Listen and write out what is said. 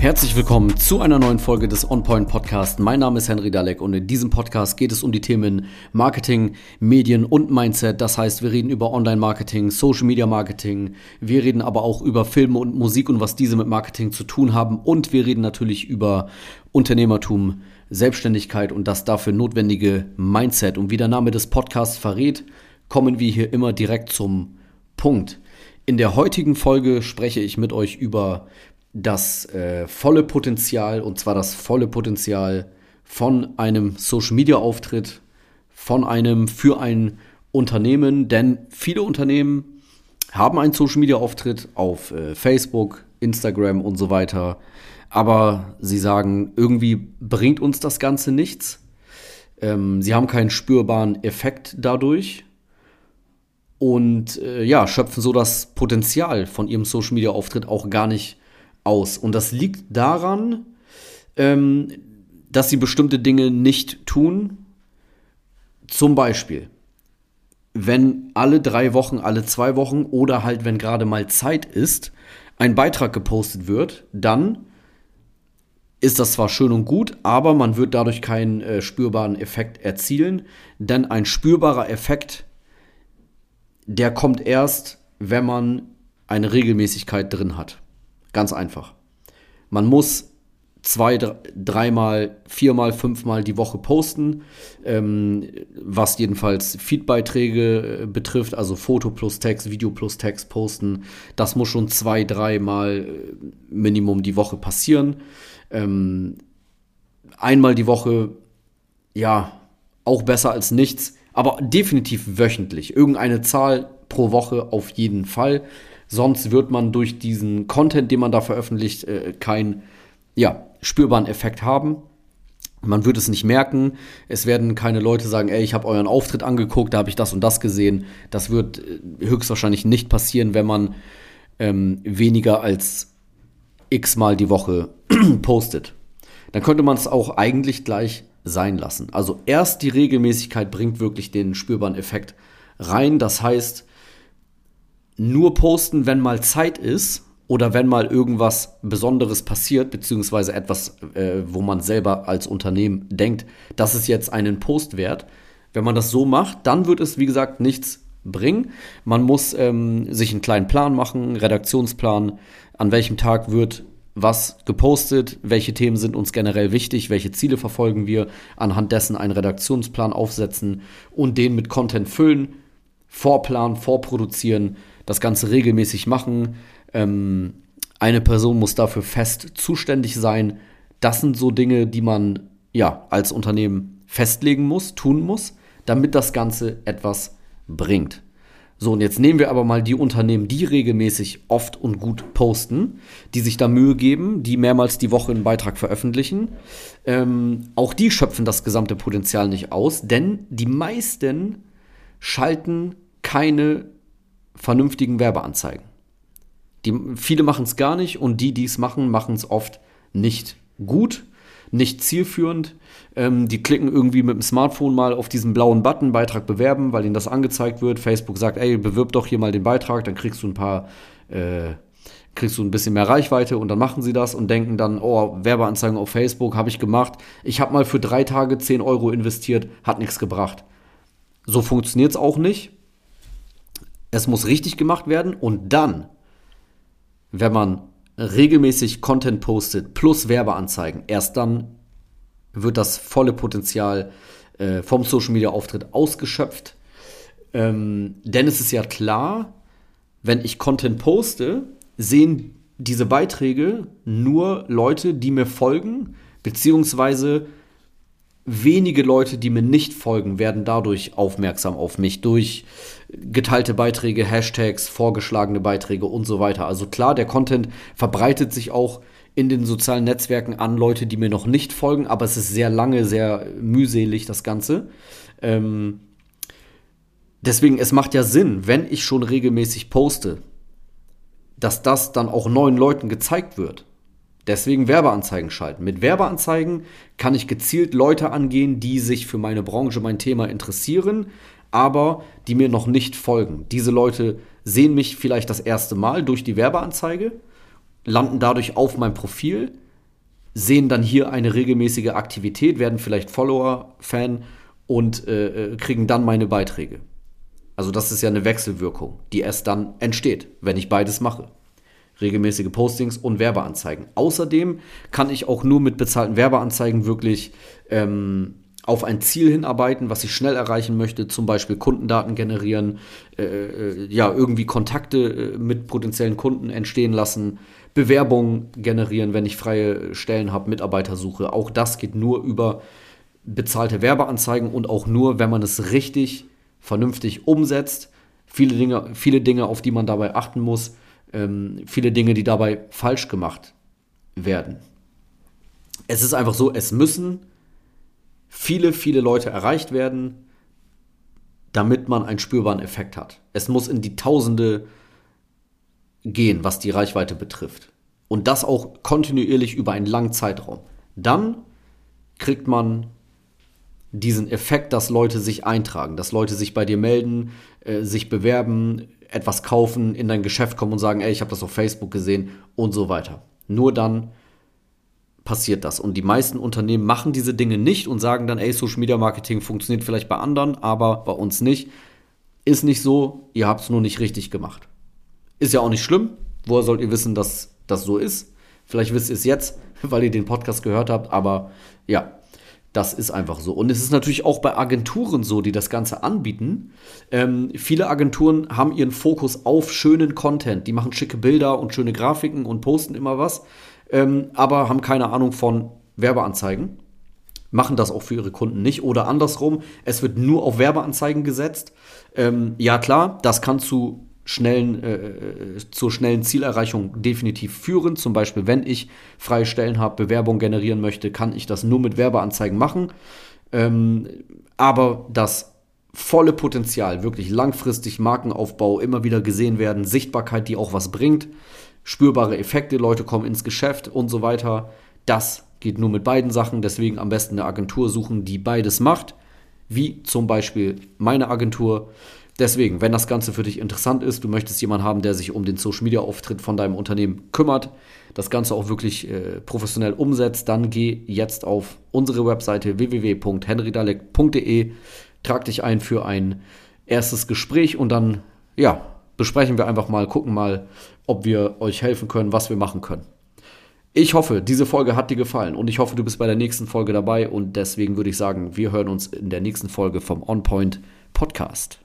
Herzlich willkommen zu einer neuen Folge des OnPoint Podcast. Mein Name ist Henry Dalek und in diesem Podcast geht es um die Themen Marketing, Medien und Mindset. Das heißt, wir reden über Online-Marketing, Social Media Marketing. Wir reden aber auch über Filme und Musik und was diese mit Marketing zu tun haben. Und wir reden natürlich über Unternehmertum, Selbstständigkeit und das dafür notwendige Mindset. Und wie der Name des Podcasts verrät, kommen wir hier immer direkt zum Punkt. In der heutigen Folge spreche ich mit euch über das äh, volle Potenzial, und zwar das volle Potenzial von einem Social-Media-Auftritt, von einem für ein Unternehmen, denn viele Unternehmen haben einen Social-Media-Auftritt auf äh, Facebook, Instagram und so weiter, aber sie sagen, irgendwie bringt uns das Ganze nichts. Ähm, sie haben keinen spürbaren Effekt dadurch und äh, ja, schöpfen so das Potenzial von ihrem Social Media Auftritt auch gar nicht aus. Und das liegt daran, ähm, dass sie bestimmte Dinge nicht tun. Zum Beispiel, wenn alle drei Wochen, alle zwei Wochen oder halt, wenn gerade mal Zeit ist, ein Beitrag gepostet wird, dann ist das zwar schön und gut, aber man wird dadurch keinen äh, spürbaren Effekt erzielen, denn ein spürbarer Effekt, der kommt erst, wenn man eine Regelmäßigkeit drin hat. Ganz einfach. Man muss zwei, dreimal, viermal, fünfmal die Woche posten, ähm, was jedenfalls Feedbeiträge äh, betrifft, also Foto plus Text, Video plus Text posten. Das muss schon zwei, dreimal äh, Minimum die Woche passieren. Ähm, einmal die Woche, ja, auch besser als nichts, aber definitiv wöchentlich. Irgendeine Zahl pro Woche auf jeden Fall. Sonst wird man durch diesen Content, den man da veröffentlicht, äh, keinen ja, spürbaren Effekt haben. Man wird es nicht merken. Es werden keine Leute sagen, ey, ich habe euren Auftritt angeguckt, da habe ich das und das gesehen. Das wird äh, höchstwahrscheinlich nicht passieren, wenn man ähm, weniger als x Mal die Woche postet. Dann könnte man es auch eigentlich gleich sein lassen. Also erst die Regelmäßigkeit bringt wirklich den spürbaren Effekt rein. Das heißt, nur posten, wenn mal Zeit ist oder wenn mal irgendwas Besonderes passiert, beziehungsweise etwas, äh, wo man selber als Unternehmen denkt, das ist jetzt einen Post wert. Wenn man das so macht, dann wird es, wie gesagt, nichts bringen. Man muss ähm, sich einen kleinen Plan machen, Redaktionsplan, an welchem Tag wird was gepostet, welche Themen sind uns generell wichtig, welche Ziele verfolgen wir, anhand dessen einen Redaktionsplan aufsetzen und den mit Content füllen, vorplanen, vorproduzieren das Ganze regelmäßig machen. Ähm, eine Person muss dafür fest zuständig sein. Das sind so Dinge, die man ja als Unternehmen festlegen muss, tun muss, damit das Ganze etwas bringt. So, und jetzt nehmen wir aber mal die Unternehmen, die regelmäßig oft und gut posten, die sich da Mühe geben, die mehrmals die Woche einen Beitrag veröffentlichen. Ähm, auch die schöpfen das gesamte Potenzial nicht aus, denn die meisten schalten keine vernünftigen Werbeanzeigen. Die, viele machen es gar nicht und die, die es machen, machen es oft nicht gut, nicht zielführend. Ähm, die klicken irgendwie mit dem Smartphone mal auf diesen blauen Button, Beitrag bewerben, weil ihnen das angezeigt wird. Facebook sagt, ey, bewirb doch hier mal den Beitrag, dann kriegst du ein paar, äh, kriegst du ein bisschen mehr Reichweite und dann machen sie das und denken dann, oh, Werbeanzeigen auf Facebook habe ich gemacht. Ich habe mal für drei Tage 10 Euro investiert, hat nichts gebracht. So funktioniert es auch nicht. Es muss richtig gemacht werden und dann, wenn man regelmäßig Content postet plus Werbeanzeigen, erst dann wird das volle Potenzial äh, vom Social Media Auftritt ausgeschöpft. Ähm, denn es ist ja klar, wenn ich Content poste, sehen diese Beiträge nur Leute, die mir folgen, beziehungsweise wenige Leute, die mir nicht folgen, werden dadurch aufmerksam auf mich durch geteilte Beiträge, Hashtags, vorgeschlagene Beiträge und so weiter. Also klar, der Content verbreitet sich auch in den sozialen Netzwerken an Leute, die mir noch nicht folgen, aber es ist sehr lange, sehr mühselig, das Ganze. Ähm, deswegen, es macht ja Sinn, wenn ich schon regelmäßig poste, dass das dann auch neuen Leuten gezeigt wird. Deswegen Werbeanzeigen schalten. Mit Werbeanzeigen kann ich gezielt Leute angehen, die sich für meine Branche, mein Thema interessieren, aber die mir noch nicht folgen. Diese Leute sehen mich vielleicht das erste Mal durch die Werbeanzeige, landen dadurch auf mein Profil, sehen dann hier eine regelmäßige Aktivität, werden vielleicht Follower, Fan und äh, äh, kriegen dann meine Beiträge. Also das ist ja eine Wechselwirkung, die erst dann entsteht, wenn ich beides mache. Regelmäßige Postings und Werbeanzeigen. Außerdem kann ich auch nur mit bezahlten Werbeanzeigen wirklich ähm, auf ein Ziel hinarbeiten, was ich schnell erreichen möchte, zum Beispiel Kundendaten generieren, äh, äh ja, irgendwie Kontakte äh, mit potenziellen Kunden entstehen lassen, Bewerbungen generieren, wenn ich freie Stellen habe, Mitarbeiter suche. Auch das geht nur über bezahlte Werbeanzeigen und auch nur, wenn man es richtig, vernünftig umsetzt. Viele Dinge, viele Dinge, auf die man dabei achten muss, ähm, viele Dinge, die dabei falsch gemacht werden. Es ist einfach so, es müssen viele, viele Leute erreicht werden, damit man einen spürbaren Effekt hat. Es muss in die Tausende gehen, was die Reichweite betrifft. Und das auch kontinuierlich über einen langen Zeitraum. Dann kriegt man diesen Effekt, dass Leute sich eintragen, dass Leute sich bei dir melden, äh, sich bewerben, etwas kaufen, in dein Geschäft kommen und sagen, ey, ich habe das auf Facebook gesehen und so weiter. Nur dann passiert das. Und die meisten Unternehmen machen diese Dinge nicht und sagen dann, ey, Social Media Marketing funktioniert vielleicht bei anderen, aber bei uns nicht. Ist nicht so, ihr habt es nur nicht richtig gemacht. Ist ja auch nicht schlimm. Woher sollt ihr wissen, dass das so ist? Vielleicht wisst ihr es jetzt, weil ihr den Podcast gehört habt, aber ja, das ist einfach so. Und es ist natürlich auch bei Agenturen so, die das Ganze anbieten. Ähm, viele Agenturen haben ihren Fokus auf schönen Content. Die machen schicke Bilder und schöne Grafiken und posten immer was, ähm, aber haben keine Ahnung von Werbeanzeigen. Machen das auch für ihre Kunden nicht. Oder andersrum, es wird nur auf Werbeanzeigen gesetzt. Ähm, ja, klar, das kann zu schnellen, äh, äh, zur schnellen Zielerreichung definitiv führen. Zum Beispiel, wenn ich freie Stellen habe, Bewerbung generieren möchte, kann ich das nur mit Werbeanzeigen machen. Ähm, aber das volle Potenzial, wirklich langfristig Markenaufbau, immer wieder gesehen werden, Sichtbarkeit, die auch was bringt, spürbare Effekte, Leute kommen ins Geschäft und so weiter, das geht nur mit beiden Sachen. Deswegen am besten eine Agentur suchen, die beides macht, wie zum Beispiel meine Agentur. Deswegen, wenn das Ganze für dich interessant ist, du möchtest jemanden haben, der sich um den Social Media Auftritt von deinem Unternehmen kümmert, das Ganze auch wirklich äh, professionell umsetzt, dann geh jetzt auf unsere Webseite www.henrydalek.de, trag dich ein für ein erstes Gespräch und dann, ja, besprechen wir einfach mal, gucken mal, ob wir euch helfen können, was wir machen können. Ich hoffe, diese Folge hat dir gefallen und ich hoffe, du bist bei der nächsten Folge dabei und deswegen würde ich sagen, wir hören uns in der nächsten Folge vom On Point Podcast.